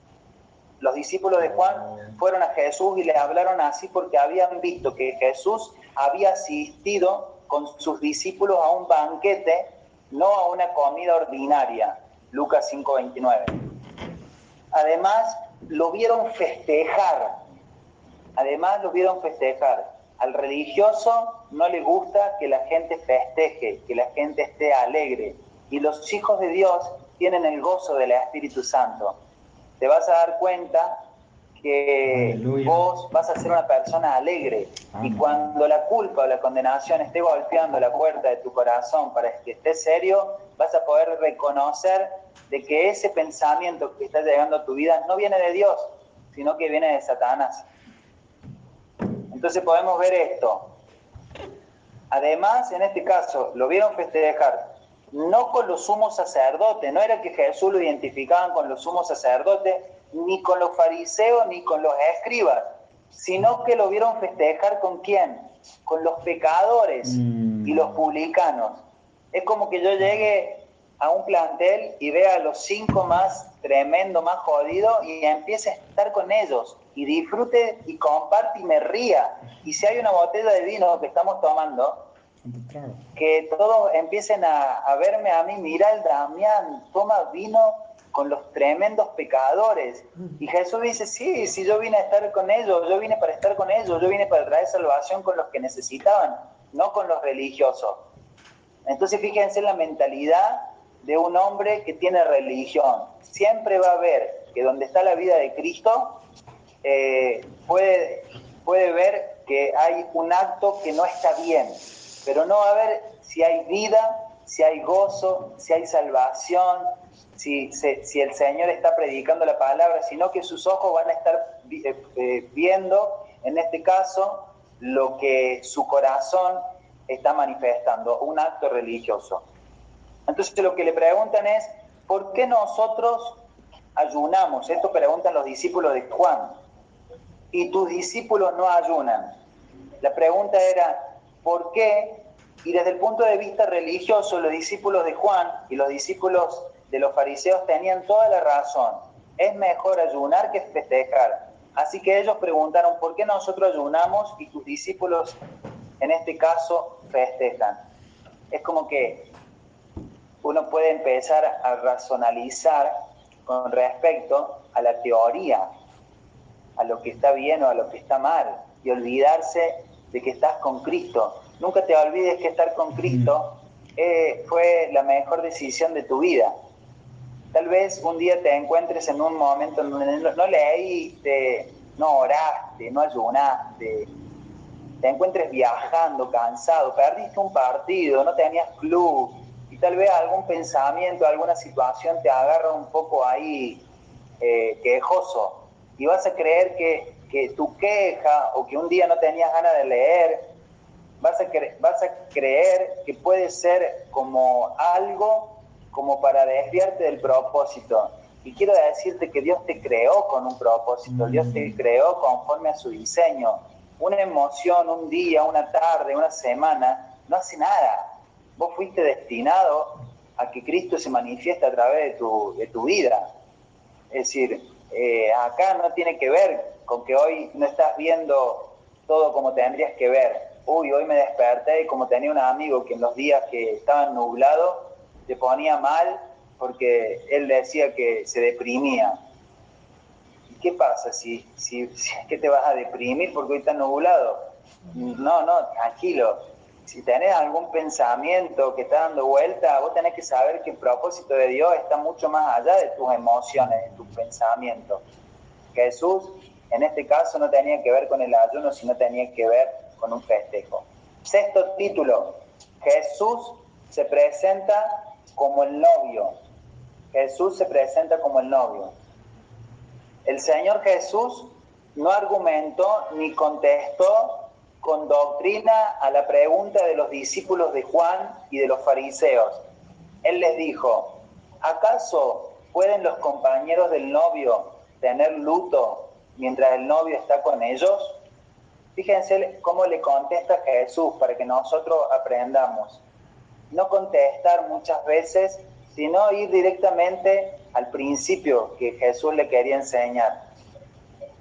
Los discípulos de Juan fueron a Jesús y le hablaron así porque habían visto que Jesús había asistido con sus discípulos a un banquete, no a una comida ordinaria. Lucas 5:29. Además, lo vieron festejar Además lo vieron festejar. Al religioso no le gusta que la gente festeje, que la gente esté alegre. Y los hijos de Dios tienen el gozo del Espíritu Santo. Te vas a dar cuenta que vos vas a ser una persona alegre. Y cuando la culpa o la condenación esté golpeando la puerta de tu corazón para que estés serio, vas a poder reconocer de que ese pensamiento que está llegando a tu vida no viene de Dios, sino que viene de Satanás. Entonces podemos ver esto. Además, en este caso, lo vieron festejar no con los sumos sacerdotes, no era que Jesús lo identificaban con los sumos sacerdotes, ni con los fariseos, ni con los escribas, sino que lo vieron festejar con quién? Con los pecadores mm. y los publicanos. Es como que yo llegue a un plantel y vea a los cinco más tremendo, más jodidos y empiece a estar con ellos y disfrute y comparte y me ría. Y si hay una botella de vino que estamos tomando, que todos empiecen a, verme a mí, mira el Damián, toma vino con los tremendos pecadores. Y Jesús dice, sí, si yo vine a estar con ellos, yo vine para estar con ellos, yo vine para traer salvación con los que necesitaban, no con los religiosos. Entonces fíjense la mentalidad de un hombre que tiene religión. Siempre va a ver que donde está la vida de Cristo, eh, puede, puede ver que hay un acto que no está bien, pero no a ver si hay vida, si hay gozo, si hay salvación, si, si el Señor está predicando la palabra, sino que sus ojos van a estar eh, eh, viendo, en este caso, lo que su corazón está manifestando, un acto religioso. Entonces lo que le preguntan es, ¿por qué nosotros ayunamos? Esto preguntan los discípulos de Juan. Y tus discípulos no ayunan. La pregunta era, ¿por qué? Y desde el punto de vista religioso, los discípulos de Juan y los discípulos de los fariseos tenían toda la razón. Es mejor ayunar que festejar. Así que ellos preguntaron, ¿por qué nosotros ayunamos y tus discípulos, en este caso, festejan? Es como que uno puede empezar a razonalizar con respecto a la teoría, a lo que está bien o a lo que está mal, y olvidarse de que estás con Cristo. Nunca te olvides que estar con Cristo eh, fue la mejor decisión de tu vida. Tal vez un día te encuentres en un momento en donde no, leíste, no oraste, no ayunaste, te encuentres viajando, cansado, perdiste un partido, no tenías club, y tal vez algún pensamiento, alguna situación te agarra un poco ahí eh, quejoso, y vas a creer que, que tu queja o que un día no tenías ganas de leer, vas a, vas a creer que puede ser como algo como para desviarte del propósito. Y quiero decirte que Dios te creó con un propósito, Dios te mm. creó conforme a su diseño. Una emoción, un día, una tarde, una semana, no hace nada. Vos fuiste destinado a que Cristo se manifieste a través de tu, de tu vida. Es decir, eh, acá no tiene que ver con que hoy no estás viendo todo como tendrías que ver. Uy, hoy me desperté y como tenía un amigo que en los días que estaban nublados se ponía mal porque él decía que se deprimía. ¿Y qué pasa si, si, que te vas a deprimir porque hoy está nublado? No, no, tranquilo. Si tenés algún pensamiento que está dando vuelta, vos tenés que saber que el propósito de Dios está mucho más allá de tus emociones, de tus pensamientos. Jesús, en este caso, no tenía que ver con el ayuno, sino tenía que ver con un festejo. Sexto título, Jesús se presenta como el novio. Jesús se presenta como el novio. El Señor Jesús no argumentó ni contestó con doctrina a la pregunta de los discípulos de Juan y de los fariseos. Él les dijo, ¿acaso pueden los compañeros del novio tener luto mientras el novio está con ellos? Fíjense cómo le contesta Jesús para que nosotros aprendamos no contestar muchas veces, sino ir directamente al principio que Jesús le quería enseñar.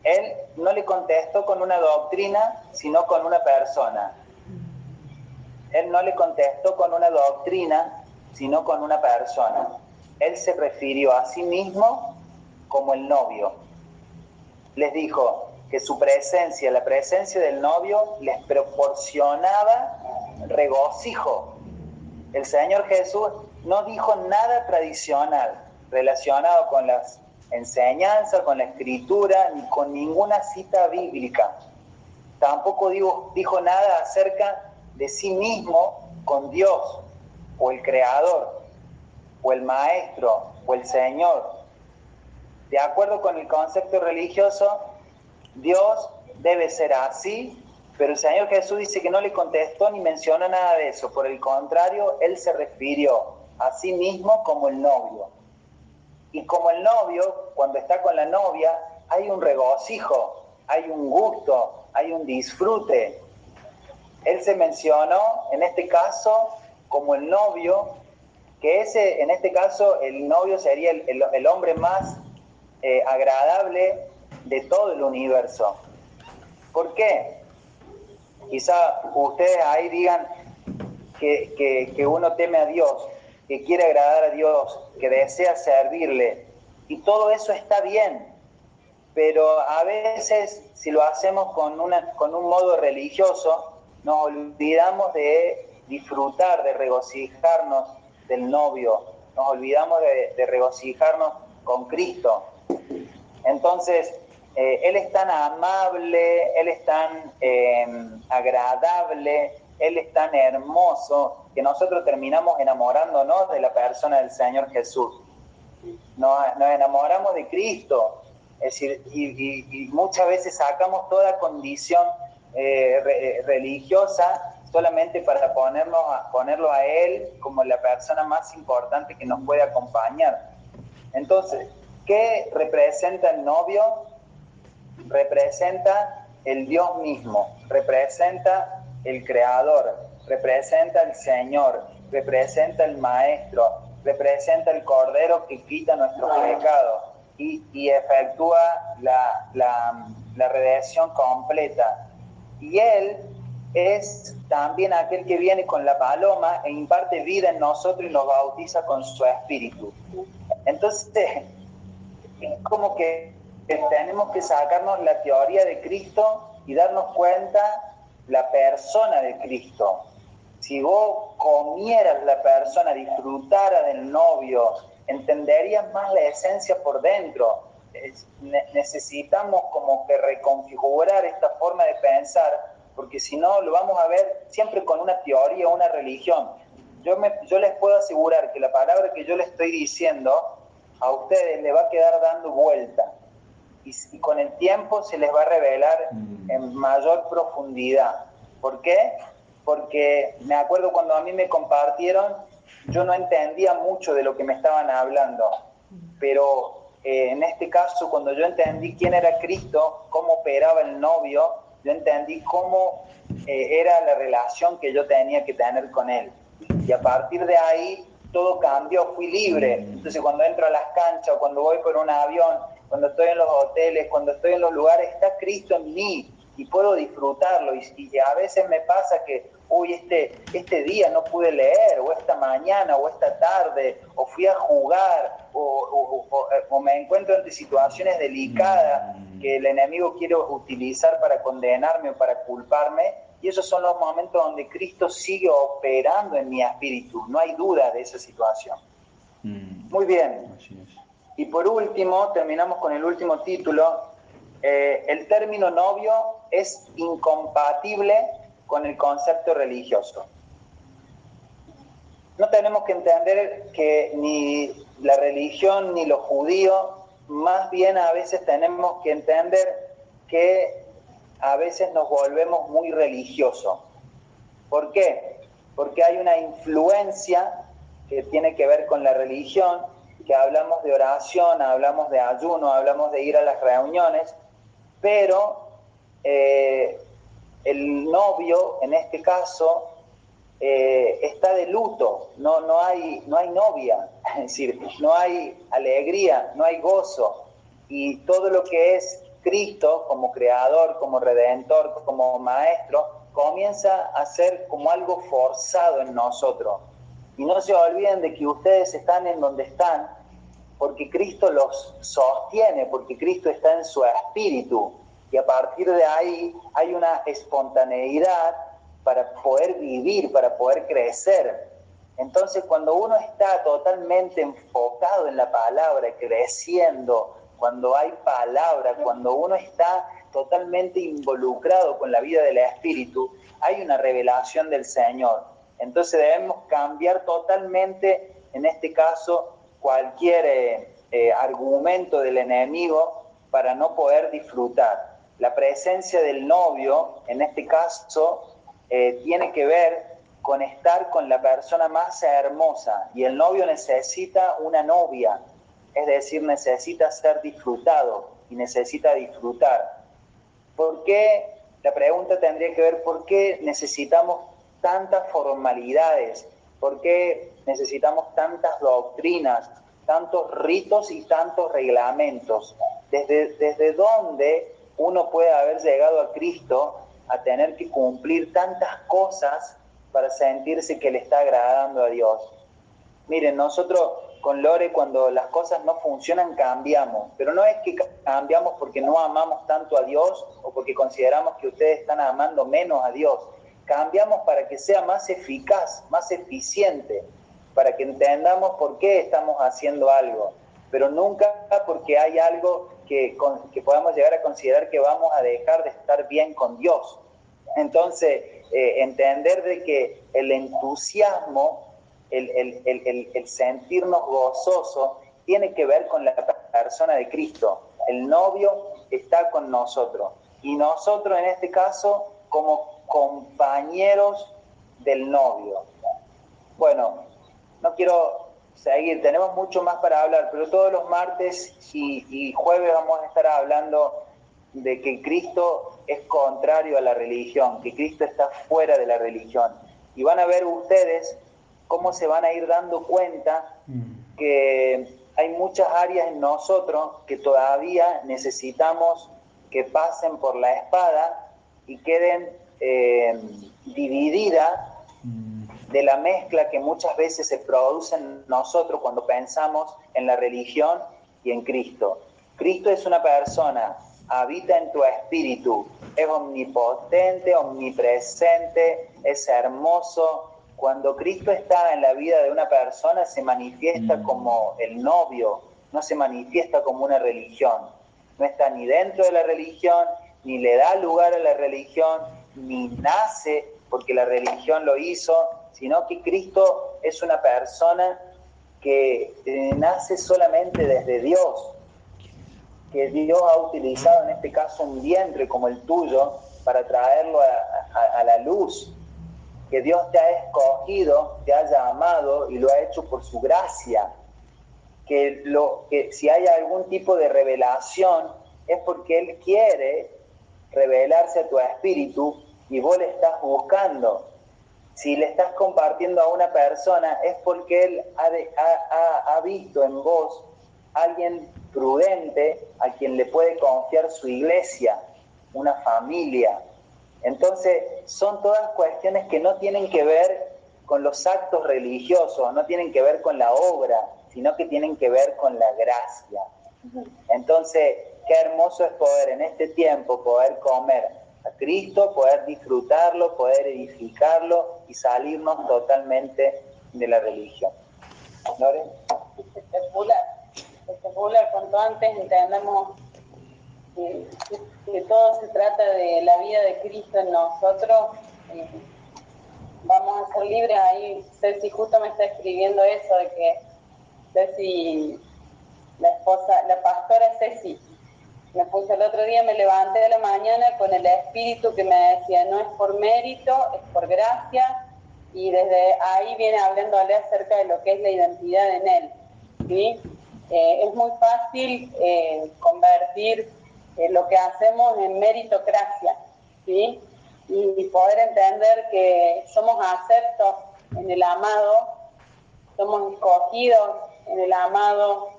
Él no le contestó con una doctrina, sino con una persona. Él no le contestó con una doctrina, sino con una persona. Él se refirió a sí mismo como el novio. Les dijo que su presencia, la presencia del novio, les proporcionaba regocijo, el Señor Jesús no dijo nada tradicional relacionado con las enseñanzas, con la escritura, ni con ninguna cita bíblica. Tampoco dijo, nada acerca de sí mismo con Dios, o el Creador, o el Maestro, o el Señor. De acuerdo con el concepto religioso, Dios debe ser así pero el Señor Jesús dice que no le contestó ni mencionó nada de eso. Por el contrario, Él se refirió a sí mismo como el novio. Y como el novio, cuando está con la novia, hay un regocijo, hay un gusto, hay un disfrute. Él se mencionó, en este caso, como el novio, que ese, en este caso, el novio sería el, hombre más eh, agradable de todo el universo. ¿Por qué? Quizá ustedes ahí digan que, uno teme a Dios, que quiere agradar a Dios, que desea servirle. Y todo eso está bien, pero a veces si lo hacemos con, una, con un modo religioso, nos olvidamos de disfrutar, de regocijarnos del novio, nos olvidamos de regocijarnos con Cristo. Entonces, eh, él es tan amable, Él es tan em, agradable, Él es tan hermoso, que nosotros terminamos enamorándonos de la persona del Señor Jesús. Nos, enamoramos de Cristo, es decir, y, muchas veces sacamos toda condición eh, religiosa solamente para a, ponerlo a Él como la persona más importante que nos puede acompañar. Entonces, ¿qué representa el novio? representa el Dios mismo, representa el Creador, representa el Señor, representa el Maestro, representa el Cordero que quita nuestros pecados y, efectúa la, la redención completa. Y Él es también aquel que viene con la paloma e imparte vida en nosotros y nos bautiza con su espíritu. Entonces, es como que tenemos que sacarnos la teoría de Cristo y darnos cuenta la persona de Cristo. Si vos comieras la persona, disfrutara del novio, entenderías más la esencia por dentro. necesitamos como que reconfigurar esta forma de pensar, porque si no lo vamos a ver siempre con una teoría, una religión. Yo, me, yo les puedo asegurar que la palabra que yo le estoy diciendo a ustedes le va a quedar dando vuelta y, con el tiempo se les va a revelar mm. en mayor profundidad. ¿Por qué? Porque me acuerdo cuando a mí me compartieron, yo no entendía mucho de lo que me estaban hablando, pero eh, en este caso cuando yo entendí quién era Cristo, cómo operaba el novio, yo entendí cómo eh, era la relación que yo tenía que tener con él. Y a partir de ahí todo cambió, fui libre. Mm. Entonces cuando entro a las canchas o cuando voy por un avión, cuando estoy en los hoteles, cuando estoy en los lugares, está Cristo en mí y puedo disfrutarlo. Y, a veces me pasa que, uy, este, este día no pude leer, o esta mañana, o esta tarde, o fui a jugar, o, o me encuentro ante situaciones delicadas mm. que el enemigo quiere utilizar para condenarme o para culparme. Y esos son los momentos donde Cristo sigue operando en mi espíritu. No hay duda de esa situación. Mm. Muy bien. Y por último, terminamos con el último título. Eh, el término novio es incompatible con el concepto religioso. No tenemos que entender que ni la religión ni los judíos, más bien a veces tenemos que entender que a veces nos volvemos muy religiosos. ¿Por qué? Porque hay una influencia que tiene que ver con la religión que hablamos de oración, hablamos de ayuno, hablamos de ir a las reuniones, pero eh, el novio, en este caso, eh, está de luto, no, no, hay, no hay novia, es decir, no hay alegría, no hay gozo, y todo lo que es Cristo como creador, como redentor, como maestro, comienza a ser como algo forzado en nosotros. Y no se olviden de que ustedes están en donde están porque Cristo los sostiene, porque Cristo está en su espíritu. Y a partir de ahí hay una espontaneidad para poder vivir, para poder crecer. Entonces cuando uno está totalmente enfocado en la palabra, creciendo, cuando hay palabra, cuando uno está totalmente involucrado con la vida del Espíritu, hay una revelación del Señor. Entonces debemos cambiar totalmente, en este caso, cualquier eh, eh, argumento del enemigo para no poder disfrutar. La presencia del novio, en este caso, eh, tiene que ver con estar con la persona más hermosa y el novio necesita una novia, es decir, necesita ser disfrutado y necesita disfrutar. ¿Por qué? La pregunta tendría que ver por qué necesitamos tantas formalidades, por qué necesitamos tantas doctrinas, tantos ritos y tantos reglamentos. Desde, desde dónde uno puede haber llegado a Cristo a tener que cumplir tantas cosas para sentirse que le está agradando a Dios. Miren, nosotros con Lore cuando las cosas no funcionan cambiamos, pero no es que cambiamos porque no amamos tanto a Dios o porque consideramos que ustedes están amando menos a Dios. Cambiamos para que sea más eficaz, más eficiente, para que entendamos por qué estamos haciendo algo, pero nunca porque hay algo que, podamos llegar a considerar que vamos a dejar de estar bien con Dios. Entonces, eh, entender de que el entusiasmo, el, el, el, sentirnos gozosos, tiene que ver con la persona de Cristo. El novio está con nosotros y nosotros en este caso como compañeros del novio. Bueno, no quiero seguir, tenemos mucho más para hablar, pero todos los martes y, jueves vamos a estar hablando de que Cristo es contrario a la religión, que Cristo está fuera de la religión. Y van a ver ustedes cómo se van a ir dando cuenta mm. que hay muchas áreas en nosotros que todavía necesitamos que pasen por la espada y queden eh, divididas de la mezcla que muchas veces se produce en nosotros cuando pensamos en la religión y en Cristo. Cristo es una persona, habita en tu espíritu, es omnipotente, omnipresente, es hermoso, cuando Cristo está en la vida de una persona se manifiesta mm. como el novio, no se manifiesta como una religión. No está ni dentro de la religión, ni le da lugar a la religión, ni nace porque la religión lo hizo, sino que Cristo es una persona que eh, nace solamente desde Dios, que Dios ha utilizado en este caso un vientre como el tuyo para traerlo a, la luz, que Dios te ha escogido, te ha llamado y lo ha hecho por su gracia, que, lo, que si hay algún tipo de revelación es porque Él quiere revelarse a tu espíritu y vos le estás buscando. Si le estás compartiendo a una persona es porque Él ha, ha visto en vos alguien prudente a quien le puede confiar su iglesia, una familia. Entonces, son todas cuestiones que no tienen que ver con los actos religiosos, no tienen que ver con la obra, sino que tienen que ver con la gracia. Entonces, qué hermoso es poder en este tiempo poder comer a Cristo, poder disfrutarlo, poder edificarlo y salirnos totalmente de la religión. ¿Lore? espectacular, cuanto antes que, todo se trata de la vida de Cristo en nosotros, eh, vamos a ser libres. Ahí Ceci justo me está escribiendo eso, de que Ceci, la esposa, la pastora Ceci, me puse el otro día, me levanté de la mañana con el espíritu que me decía, no es por mérito, es por gracia, y desde ahí viene hablándole acerca de lo que es la identidad en él. ¿sí? Eh, es muy fácil eh, convertir eh, lo que hacemos en meritocracia, ¿sí? Y, poder entender que somos aceptos en el amado, somos escogidos en el amado,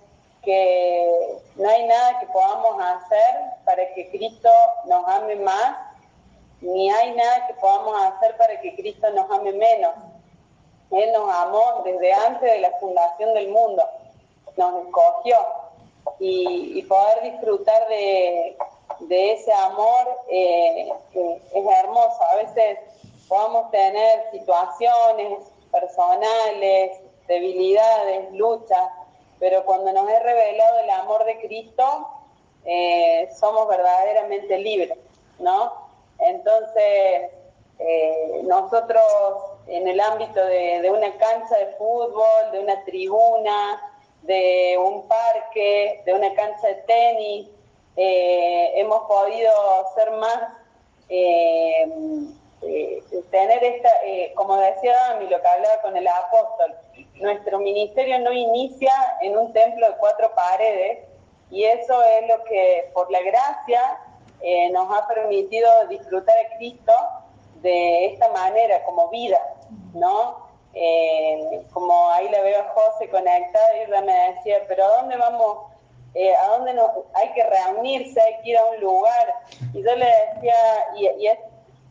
que no hay nada que podamos hacer para que Cristo nos ame más, ni hay nada que podamos hacer para que Cristo nos ame menos. Él nos amó desde antes de la fundación del mundo nos escogió y, poder disfrutar de, ese amor eh, es hermoso. A veces podemos tener situaciones personales, debilidades, luchas, pero cuando nos es revelado el amor de Cristo, eh, somos verdaderamente libres, ¿no? Entonces, eh, nosotros en el ámbito de, una cancha de fútbol, de una tribuna, de un parque, de una cancha de tenis, eh, hemos podido ser más, eh, eh, tener esta, como decía Dami, lo que hablaba con el apóstol, nuestro ministerio no inicia en un templo de cuatro paredes y eso es lo que por la gracia nos ha permitido disfrutar de Cristo de esta manera, como vida, ¿no? Eh, como ahí la veo a José conectada y ella me decía, pero ¿a dónde vamos? Eh, ¿A dónde nos, hay que reunirse? Hay que ir a un lugar. Y yo le decía, y,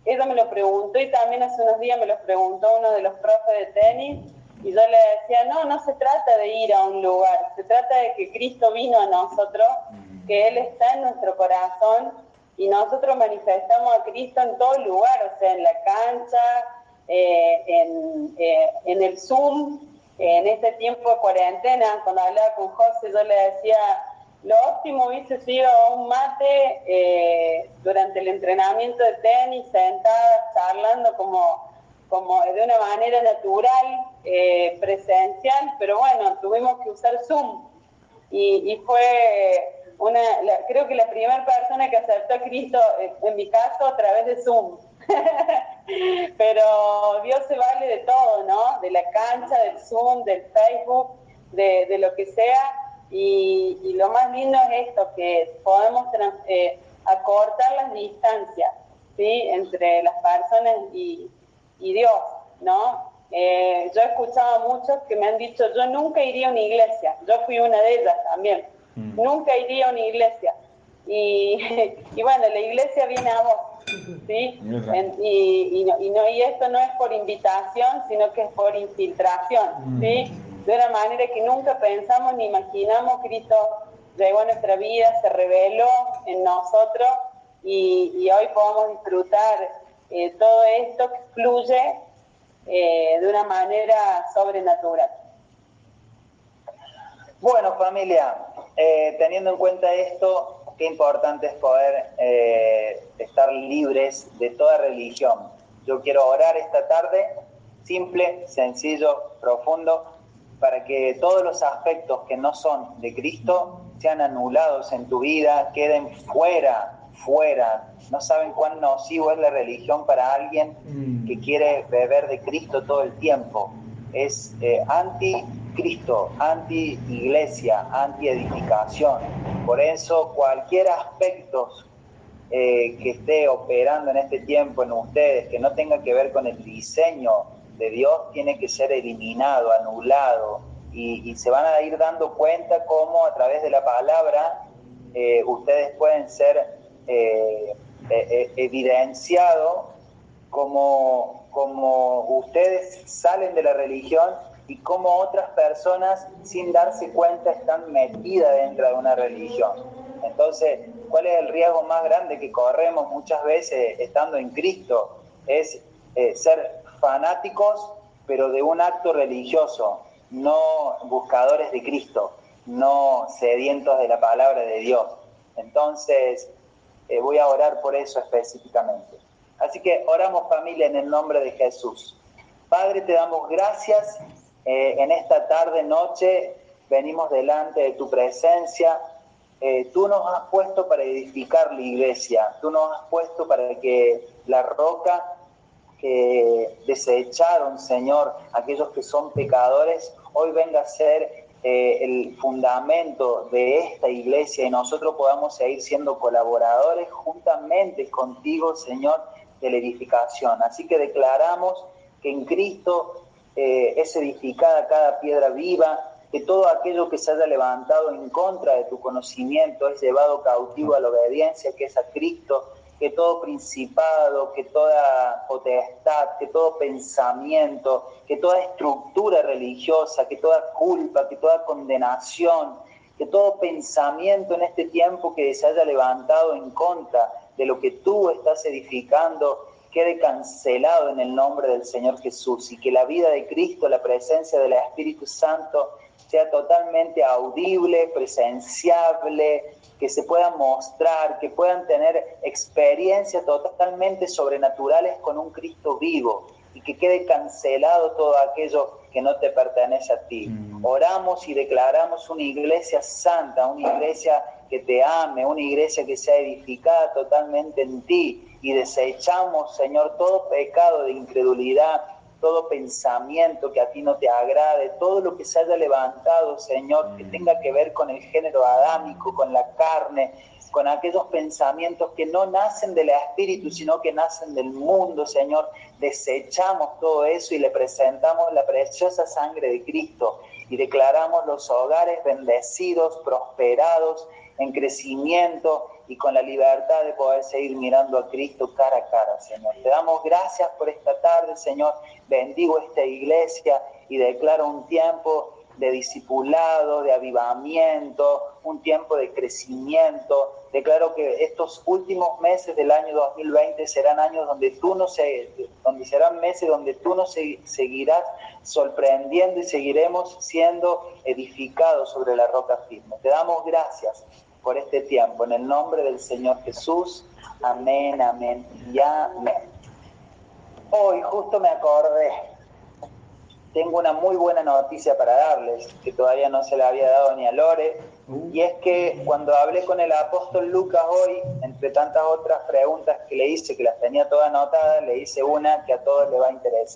ella me lo preguntó y también hace unos días me lo preguntó uno de los profes de tenis. Y yo le decía, no, no se trata de ir a un lugar, se trata de que Cristo vino a nosotros, que Él está en nuestro corazón y nosotros manifestamos a Cristo en todo lugar, o sea, en la cancha, eh, en, eh, en, el Zoom, en este tiempo de cuarentena, cuando hablaba con José, yo le decía, lo óptimo hubiese sido un mate eh, durante el entrenamiento de tenis, sentada, charlando como, como de una manera natural, presencial, pero bueno, tuvimos que usar Zoom. Y, fue una, creo que la primera persona que aceptó a Cristo, en mi caso, a través de Zoom. Pero Dios se vale de todo, ¿no? De la cancha, del Zoom, del Facebook, de, lo que sea. Y, lo más lindo es esto, que podemos eh, acortar las distancias, ¿sí? Entre las personas y, Dios, ¿no? Eh, yo he escuchado a muchos que me han dicho, yo nunca iría a una iglesia. Yo fui una de ellas también. Mm. Nunca iría a una iglesia. Y, y bueno, la iglesia viene a vos ¿sí? y, no, y, esto no es por invitación, sino que es por infiltración, mm. ¿sí? De una manera que nunca pensamos ni imaginamos, Cristo llegó a nuestra vida, se reveló en nosotros y, hoy podemos disfrutar eh, todo esto que fluye eh, de una manera sobrenatural. Bueno, familia, eh, teniendo en cuenta esto, qué importante es poder eh, estar libres de toda religión. Yo quiero orar esta tarde, simple, sencillo, profundo, para que todos los aspectos que no son de Cristo sean anulados en tu vida, queden fuera, fuera. No saben cuán nocivo es la religión para alguien mm. que quiere beber de Cristo todo el tiempo. Es eh, anti Cristo, anti-iglesia, anti-edificación. Por eso cualquier aspecto eh, que esté operando en este tiempo en ustedes, que no tenga que ver con el diseño de Dios, tiene que ser eliminado, anulado. Y, se van a ir dando cuenta cómo a través de la palabra eh, ustedes pueden ser eh, evidenciados como, como ustedes salen de la religión y cómo otras personas sin darse cuenta están metidas dentro de una religión. Entonces, ¿cuál es el riesgo más grande que corremos muchas veces estando en Cristo? Es eh, ser fanáticos, pero de un acto religioso, no buscadores de Cristo, no sedientos de la palabra de Dios. Entonces, eh, voy a orar por eso específicamente. Así que oramos familia en el nombre de Jesús. Padre, te damos gracias eh, en esta tarde, noche, venimos delante de tu presencia. Eh, tú nos has puesto para edificar la iglesia, tú nos has puesto para que la roca que desecharon, Señor, aquellos que son pecadores, hoy venga a ser eh, el fundamento de esta iglesia y nosotros podamos seguir siendo colaboradores juntamente contigo, Señor, de la edificación. Así que declaramos que en Cristo eh, es edificada cada piedra viva, que todo aquello que se haya levantado en contra de tu conocimiento es llevado cautivo a la obediencia que es a Cristo, que todo principado, que toda potestad, que todo pensamiento, que toda estructura religiosa, que toda culpa, que toda condenación, que todo pensamiento en este tiempo que se haya levantado en contra de lo que tú estás edificando, quede cancelado en el nombre del Señor Jesús y que la vida de Cristo, la presencia del Espíritu Santo sea totalmente audible, presenciable, que se pueda mostrar, que puedan tener experiencias totalmente sobrenaturales con un Cristo vivo y que quede cancelado todo aquello que no te pertenece a ti. Mm. Oramos y declaramos una iglesia santa, una iglesia que te ame, una iglesia que sea edificada totalmente en ti, y desechamos, Señor, todo pecado de incredulidad, todo pensamiento que a ti no te agrade, todo lo que se haya levantado, Señor, que mm. tenga que ver con el género adámico, con la carne, con aquellos pensamientos que no nacen del Espíritu, sino que nacen del mundo, Señor. Desechamos todo eso y le presentamos la preciosa sangre de Cristo y declaramos los hogares bendecidos, prosperados, en crecimiento y con la libertad de poder seguir mirando a Cristo cara a cara, Señor. Te damos gracias por esta tarde, Señor. Bendigo esta iglesia y declaro un tiempo de discipulado, de avivamiento, un tiempo de crecimiento. Declaro que estos últimos meses del año 2020 serán años donde tú no donde serán meses donde tú nos seguirás sorprendiendo y seguiremos siendo edificados sobre la roca firme. Te damos gracias por este tiempo. En el nombre del Señor Jesús. Amén, amén y amén. Hoy justo me acordé, tengo una muy buena noticia para darles, que todavía no se la había dado ni a Lore, y es que cuando hablé con el apóstol Lucas hoy, entre tantas otras preguntas que le hice, que las tenía todas anotadas, le hice una que a todos les va a interesar.